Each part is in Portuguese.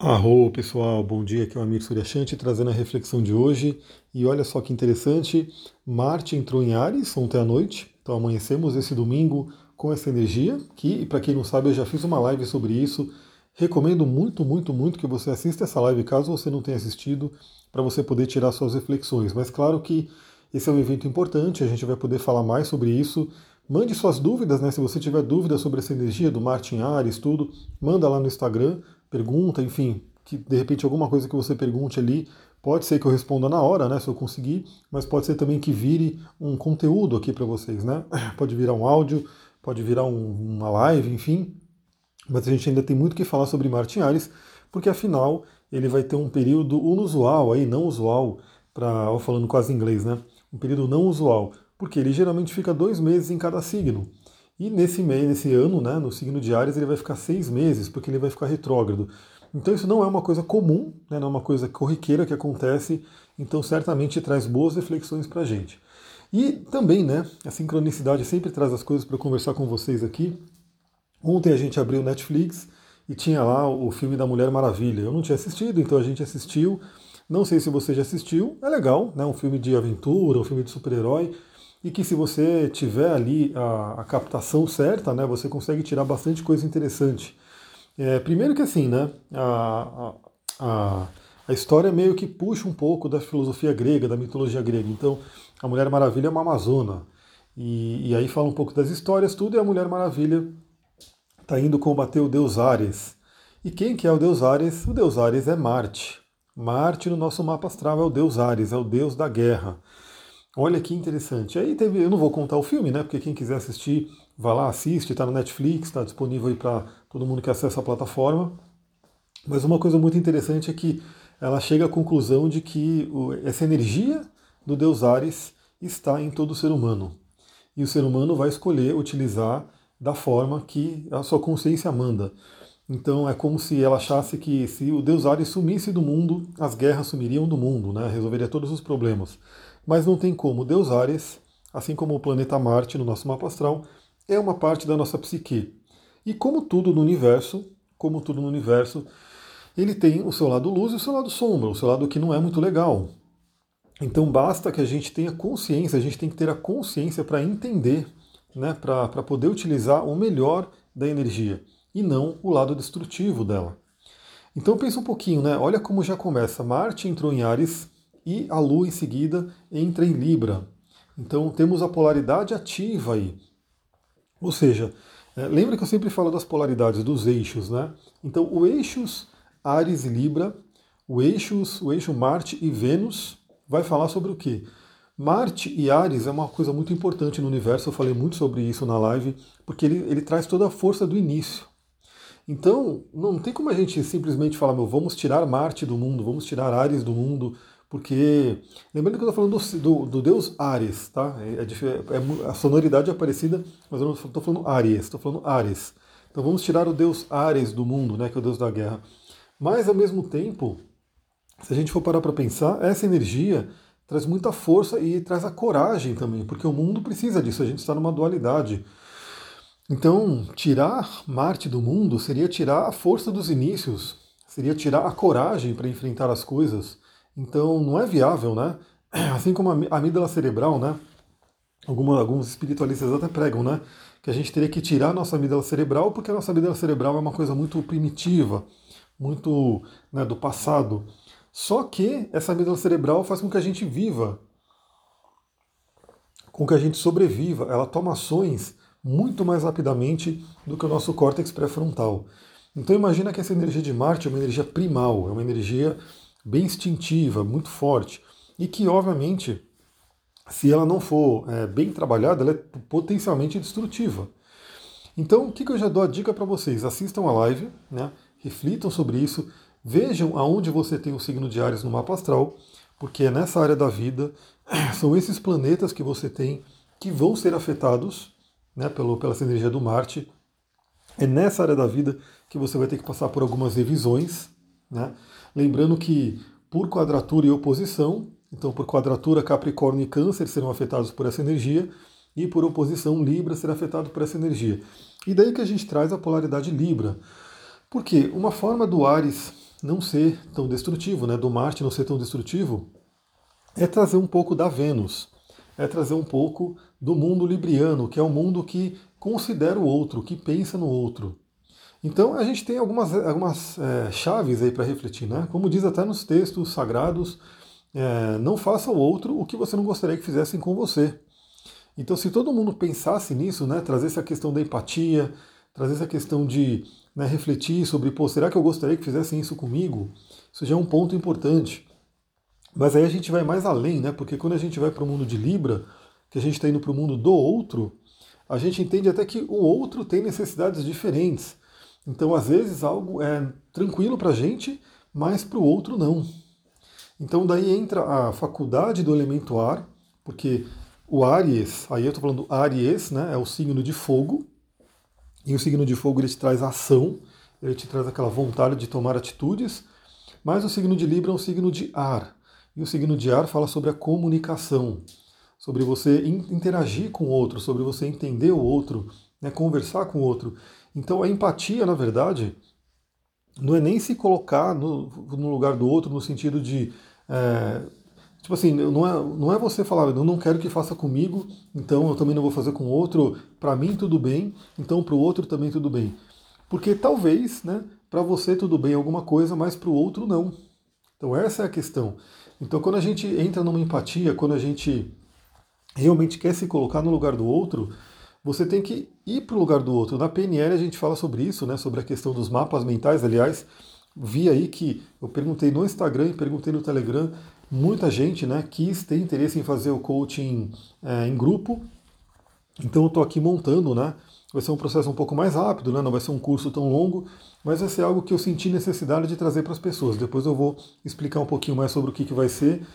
Arro, pessoal, bom dia, aqui é o Amir Suryashanti trazendo a reflexão de hoje. E olha só que interessante, Marte entrou em Ares ontem à noite, então amanhecemos esse domingo com essa energia, que, para quem não sabe, eu já fiz uma live sobre isso. Recomendo muito, muito, muito que você assista essa live, caso você não tenha assistido, para você poder tirar suas reflexões. Mas claro que esse é um evento importante, a gente vai poder falar mais sobre isso. Mande suas dúvidas, né? Se você tiver dúvidas sobre essa energia do Marte em Ares, tudo, manda lá no Instagram pergunta, enfim, que de repente alguma coisa que você pergunte ali, pode ser que eu responda na hora, né, se eu conseguir, mas pode ser também que vire um conteúdo aqui para vocês, né? Pode virar um áudio, pode virar um, uma live, enfim. Mas a gente ainda tem muito que falar sobre Martin Ares, porque afinal ele vai ter um período inusual aí, não usual, para falando quase inglês, né? Um período não usual, porque ele geralmente fica dois meses em cada signo. E nesse mês, nesse ano, né, no signo de Ares, ele vai ficar seis meses, porque ele vai ficar retrógrado. Então isso não é uma coisa comum, né, não é uma coisa corriqueira que acontece, então certamente traz boas reflexões para a gente. E também, né, a sincronicidade sempre traz as coisas para conversar com vocês aqui. Ontem a gente abriu o Netflix e tinha lá o filme da Mulher Maravilha. Eu não tinha assistido, então a gente assistiu. Não sei se você já assistiu, é legal, né? Um filme de aventura, um filme de super-herói e que se você tiver ali a, a captação certa, né, você consegue tirar bastante coisa interessante. É, primeiro que assim, né, a, a, a história meio que puxa um pouco da filosofia grega, da mitologia grega. Então, a Mulher Maravilha é uma amazona. E, e aí fala um pouco das histórias, tudo, e a Mulher Maravilha está indo combater o deus Ares. E quem que é o deus Ares? O deus Ares é Marte. Marte no nosso mapa astral é o deus Ares, é o deus da guerra. Olha que interessante. Aí teve, eu não vou contar o filme, né? Porque quem quiser assistir, vai lá, assiste, está no Netflix, está disponível aí para todo mundo que acessa a plataforma. Mas uma coisa muito interessante é que ela chega à conclusão de que essa energia do Deus Ares está em todo ser humano. E o ser humano vai escolher utilizar da forma que a sua consciência manda. Então é como se ela achasse que se o Deus Ares sumisse do mundo, as guerras sumiriam do mundo, né? resolveria todos os problemas mas não tem como. Deus Ares, assim como o planeta Marte no nosso mapa astral, é uma parte da nossa psique. E como tudo no universo, como tudo no universo, ele tem o seu lado luz e o seu lado sombra, o seu lado que não é muito legal. Então basta que a gente tenha consciência, a gente tem que ter a consciência para entender, né, para poder utilizar o melhor da energia e não o lado destrutivo dela. Então pensa um pouquinho, né? Olha como já começa. Marte entrou em Ares e a Lua em seguida entra em Libra. Então temos a polaridade ativa aí. Ou seja, é, lembra que eu sempre falo das polaridades, dos eixos, né? Então o eixos Ares e Libra, o eixos, o eixo Marte e Vênus vai falar sobre o quê? Marte e Ares é uma coisa muito importante no universo, eu falei muito sobre isso na live, porque ele, ele traz toda a força do início. Então, não tem como a gente simplesmente falar, meu, vamos tirar Marte do mundo, vamos tirar Ares do mundo, porque, lembrando que eu estou falando do, do, do, deus Ares, tá? É, é, é, a sonoridade é parecida, mas eu não estou falando Ares, estou falando Ares. Então vamos tirar o deus Ares do mundo, né, que é o deus da guerra. Mas, ao mesmo tempo, se a gente for parar para pensar, essa energia traz muita força e traz a coragem também, porque o mundo precisa disso, a gente está numa dualidade. Então, tirar Marte do mundo seria tirar a força dos inícios, seria tirar a coragem para enfrentar as coisas. Então não é viável, né? Assim como a amígdala cerebral, né? Alguma, alguns espiritualistas até pregam, né? Que a gente teria que tirar a nossa amígdala cerebral, porque a nossa amígdala cerebral é uma coisa muito primitiva, muito né, do passado. Só que essa amígdala cerebral faz com que a gente viva, com que a gente sobreviva. Ela toma ações muito mais rapidamente do que o nosso córtex pré-frontal. Então imagina que essa energia de Marte é uma energia primal, é uma energia bem instintiva, muito forte, e que, obviamente, se ela não for é, bem trabalhada, ela é potencialmente destrutiva. Então, o que, que eu já dou a dica para vocês? Assistam a live, né? reflitam sobre isso, vejam aonde você tem o signo de Ares no mapa astral, porque é nessa área da vida, são esses planetas que você tem que vão ser afetados né, pelo, pela energia do Marte. É nessa área da vida que você vai ter que passar por algumas revisões, né? Lembrando que por quadratura e oposição, então por quadratura Capricórnio e Câncer serão afetados por essa energia, e por oposição Libra será afetado por essa energia. E daí que a gente traz a polaridade Libra. Porque uma forma do Ares não ser tão destrutivo, né, do Marte não ser tão destrutivo, é trazer um pouco da Vênus, é trazer um pouco do mundo libriano, que é o um mundo que considera o outro, que pensa no outro. Então a gente tem algumas, algumas é, chaves aí para refletir, né? Como diz até nos textos sagrados, é, não faça ao outro o que você não gostaria que fizessem com você. Então, se todo mundo pensasse nisso, né, trazer essa questão da empatia, trazer essa questão de né, refletir sobre, pô, será que eu gostaria que fizessem isso comigo? Isso já é um ponto importante. Mas aí a gente vai mais além, né? Porque quando a gente vai para o mundo de Libra, que a gente está indo para o mundo do outro, a gente entende até que o outro tem necessidades diferentes. Então, às vezes, algo é tranquilo para a gente, mas para o outro não. Então, daí entra a faculdade do elemento ar, porque o Aries, aí eu estou falando Aries, né, é o signo de fogo, e o signo de fogo ele te traz ação, ele te traz aquela vontade de tomar atitudes, mas o signo de Libra é um signo de ar. E o signo de ar fala sobre a comunicação, sobre você interagir com o outro, sobre você entender o outro, né, conversar com o outro. Então a empatia, na verdade, não é nem se colocar no, no lugar do outro no sentido de. É, tipo assim, não é, não é você falar, eu não quero que faça comigo, então eu também não vou fazer com o outro, para mim tudo bem, então para o outro também tudo bem. Porque talvez, né, para você tudo bem alguma coisa, mas para o outro não. Então essa é a questão. Então, quando a gente entra numa empatia, quando a gente realmente quer se colocar no lugar do outro, você tem que ir para o lugar do outro. Na PNL a gente fala sobre isso, né, sobre a questão dos mapas mentais. Aliás, vi aí que eu perguntei no Instagram e perguntei no Telegram, muita gente né, quis ter interesse em fazer o coaching é, em grupo. Então eu estou aqui montando, né? Vai ser um processo um pouco mais rápido, né? não vai ser um curso tão longo, mas vai ser algo que eu senti necessidade de trazer para as pessoas. Depois eu vou explicar um pouquinho mais sobre o que, que vai ser.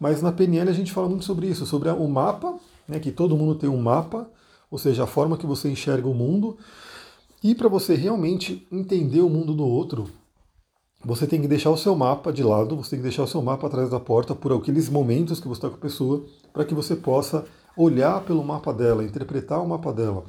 Mas na PNL a gente fala muito sobre isso, sobre o mapa, né, que todo mundo tem um mapa, ou seja, a forma que você enxerga o mundo. E para você realmente entender o mundo do outro, você tem que deixar o seu mapa de lado, você tem que deixar o seu mapa atrás da porta por aqueles momentos que você está com a pessoa, para que você possa olhar pelo mapa dela, interpretar o mapa dela.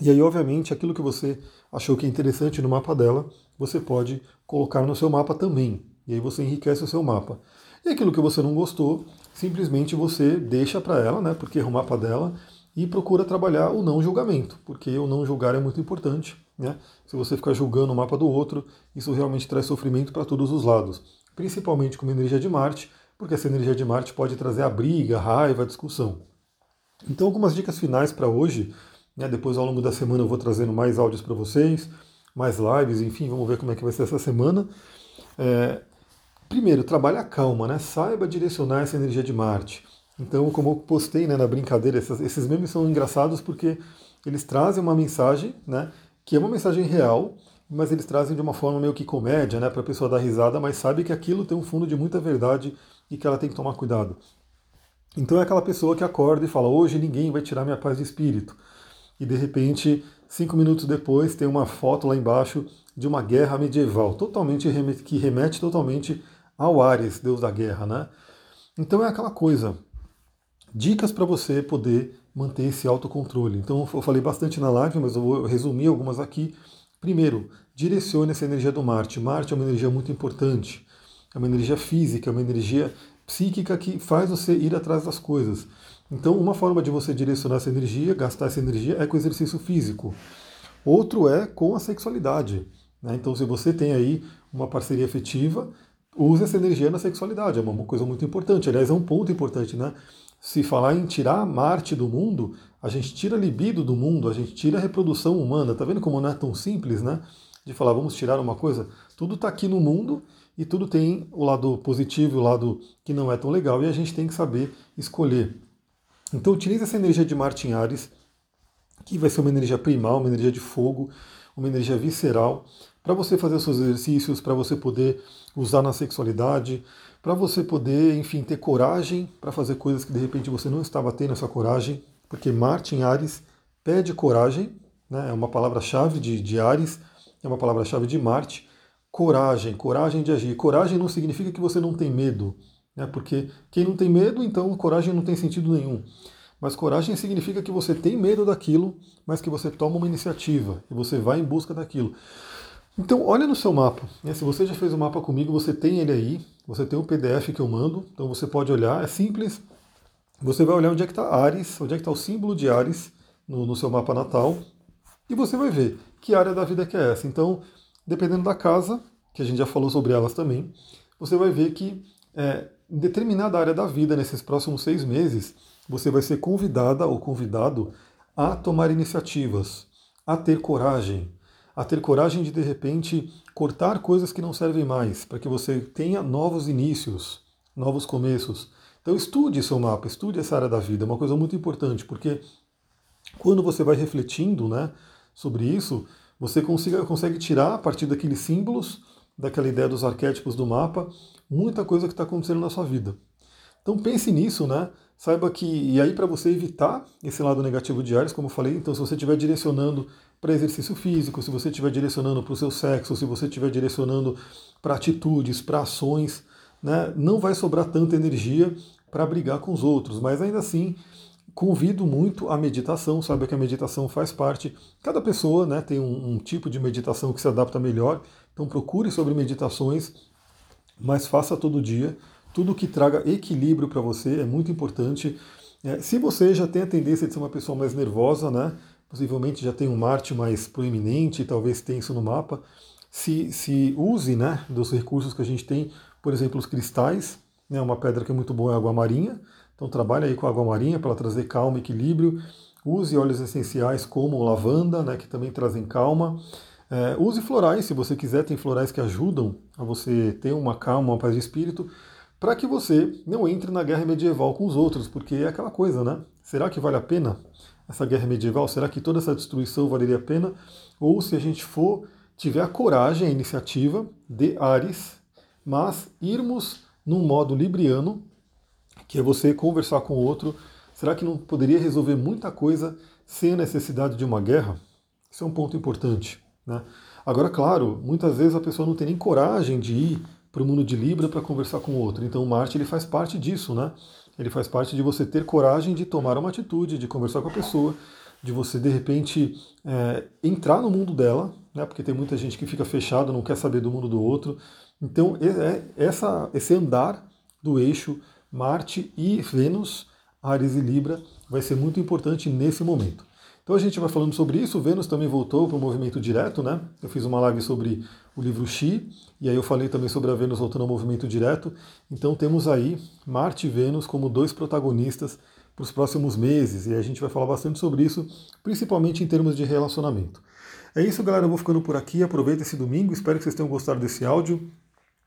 E aí, obviamente, aquilo que você achou que é interessante no mapa dela, você pode colocar no seu mapa também. E aí você enriquece o seu mapa. E aquilo que você não gostou, simplesmente você deixa para ela, né? Porque é o mapa dela, e procura trabalhar o não julgamento, porque o não julgar é muito importante. Né? Se você ficar julgando o mapa do outro, isso realmente traz sofrimento para todos os lados, principalmente com a energia de Marte, porque essa energia de Marte pode trazer a briga, a raiva, a discussão. Então, algumas dicas finais para hoje né? Depois, ao longo da semana, eu vou trazendo mais áudios para vocês, mais lives, enfim, vamos ver como é que vai ser essa semana. É, primeiro, trabalhe a calma, né? saiba direcionar essa energia de Marte. Então, como eu postei né, na brincadeira, esses, esses memes são engraçados porque eles trazem uma mensagem, né, que é uma mensagem real, mas eles trazem de uma forma meio que comédia, né, para a pessoa dar risada, mas sabe que aquilo tem um fundo de muita verdade e que ela tem que tomar cuidado. Então é aquela pessoa que acorda e fala: hoje ninguém vai tirar minha paz de espírito e de repente, cinco minutos depois, tem uma foto lá embaixo de uma guerra medieval, totalmente que remete totalmente ao Ares, deus da guerra, né? Então é aquela coisa. Dicas para você poder manter esse autocontrole. Então eu falei bastante na live, mas eu vou resumir algumas aqui. Primeiro, direcione essa energia do Marte. Marte é uma energia muito importante. É uma energia física, é uma energia psíquica que faz você ir atrás das coisas. Então, uma forma de você direcionar essa energia, gastar essa energia, é com exercício físico. Outro é com a sexualidade. Né? Então, se você tem aí uma parceria afetiva, use essa energia na sexualidade. É uma coisa muito importante. Aliás, é um ponto importante, né? Se falar em tirar Marte do mundo, a gente tira a libido do mundo, a gente tira a reprodução humana. Tá vendo como não é tão simples, né? De falar, vamos tirar uma coisa. Tudo está aqui no mundo e tudo tem o lado positivo e o lado que não é tão legal e a gente tem que saber escolher. Então utilize essa energia de Marte em Ares, que vai ser uma energia primal, uma energia de fogo, uma energia visceral, para você fazer seus exercícios, para você poder usar na sexualidade, para você poder, enfim, ter coragem para fazer coisas que de repente você não estava tendo essa coragem, porque Marte em Ares pede coragem, né? é uma palavra-chave de, de Ares, é uma palavra-chave de Marte. Coragem, coragem de agir. Coragem não significa que você não tem medo, né? Porque quem não tem medo, então coragem não tem sentido nenhum. Mas coragem significa que você tem medo daquilo, mas que você toma uma iniciativa e você vai em busca daquilo. Então, olha no seu mapa. Né? Se você já fez o mapa comigo, você tem ele aí, você tem o PDF que eu mando, então você pode olhar, é simples. Você vai olhar onde é que está Ares, onde é que está o símbolo de Ares no, no seu mapa natal, e você vai ver que área da vida que é essa. Então, dependendo da casa, que a gente já falou sobre elas também, você vai ver que é, em determinada área da vida, nesses próximos seis meses, você vai ser convidada ou convidado a tomar iniciativas, a ter coragem, a ter coragem de de repente cortar coisas que não servem mais, para que você tenha novos inícios, novos começos. Então estude seu mapa, estude essa área da vida, é uma coisa muito importante, porque quando você vai refletindo né, sobre isso, você consiga, consegue tirar a partir daqueles símbolos, daquela ideia dos arquétipos do mapa, muita coisa que está acontecendo na sua vida. Então pense nisso, né? Saiba que, e aí para você evitar esse lado negativo de Ares, como eu falei, então se você estiver direcionando para exercício físico, se você estiver direcionando para o seu sexo, se você estiver direcionando para atitudes, para ações, né, não vai sobrar tanta energia para brigar com os outros, mas ainda assim convido muito a meditação, sabe que a meditação faz parte, cada pessoa né, tem um, um tipo de meditação que se adapta melhor, então procure sobre meditações, mas faça todo dia, tudo que traga equilíbrio para você é muito importante. É, se você já tem a tendência de ser uma pessoa mais nervosa, né, possivelmente já tem um Marte mais proeminente, talvez tenha isso no mapa, se, se use né, dos recursos que a gente tem, por exemplo, os cristais, né, uma pedra que é muito boa é a água marinha, então trabalhe aí com a água marinha para trazer calma e equilíbrio, use óleos essenciais como lavanda, né, que também trazem calma, é, use florais, se você quiser, tem florais que ajudam a você ter uma calma, uma paz de espírito, para que você não entre na guerra medieval com os outros, porque é aquela coisa, né? Será que vale a pena essa guerra medieval? Será que toda essa destruição valeria a pena? Ou se a gente for, tiver a coragem, a iniciativa de Ares, mas irmos num modo libriano, que é você conversar com o outro, será que não poderia resolver muita coisa sem a necessidade de uma guerra? Isso é um ponto importante. Né? Agora, claro, muitas vezes a pessoa não tem nem coragem de ir para o mundo de Libra para conversar com o outro. Então, Marte ele faz parte disso, né? Ele faz parte de você ter coragem de tomar uma atitude, de conversar com a pessoa, de você de repente é, entrar no mundo dela, né? Porque tem muita gente que fica fechado, não quer saber do mundo do outro. Então, é, essa, esse andar do eixo Marte e Vênus, Ares e Libra, vai ser muito importante nesse momento. Então a gente vai falando sobre isso. Vênus também voltou para o movimento direto, né? Eu fiz uma live sobre o livro Xi, e aí eu falei também sobre a Vênus voltando ao movimento direto. Então temos aí Marte e Vênus como dois protagonistas para os próximos meses, e a gente vai falar bastante sobre isso, principalmente em termos de relacionamento. É isso, galera. Eu vou ficando por aqui. Aproveita esse domingo. Espero que vocês tenham gostado desse áudio.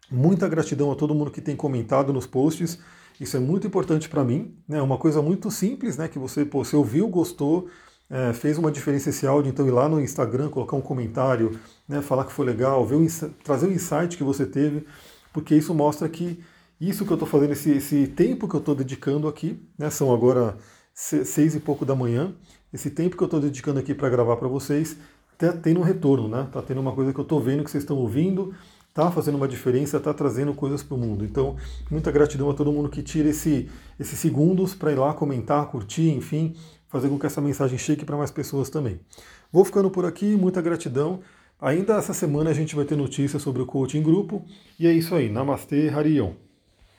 Muita gratidão a todo mundo que tem comentado nos posts. Isso é muito importante para mim. É né? uma coisa muito simples, né? Que você, pô, você ouviu, gostou, é, fez uma diferença esse áudio, então ir lá no Instagram, colocar um comentário, né, falar que foi legal, ver o, trazer o insight que você teve, porque isso mostra que isso que eu estou fazendo, esse, esse, tempo que eu estou dedicando aqui, né, são agora seis e pouco da manhã, esse tempo que eu estou dedicando aqui para gravar para vocês, está tendo um retorno, né? Está tendo uma coisa que eu estou vendo que vocês estão ouvindo, está fazendo uma diferença, está trazendo coisas para o mundo. Então, muita gratidão a todo mundo que tira esse, esses segundos para ir lá comentar, curtir, enfim, fazer com que essa mensagem chegue para mais pessoas também. Vou ficando por aqui, muita gratidão. Ainda essa semana a gente vai ter notícias sobre o coaching grupo. E é isso aí. Namastê, Harion.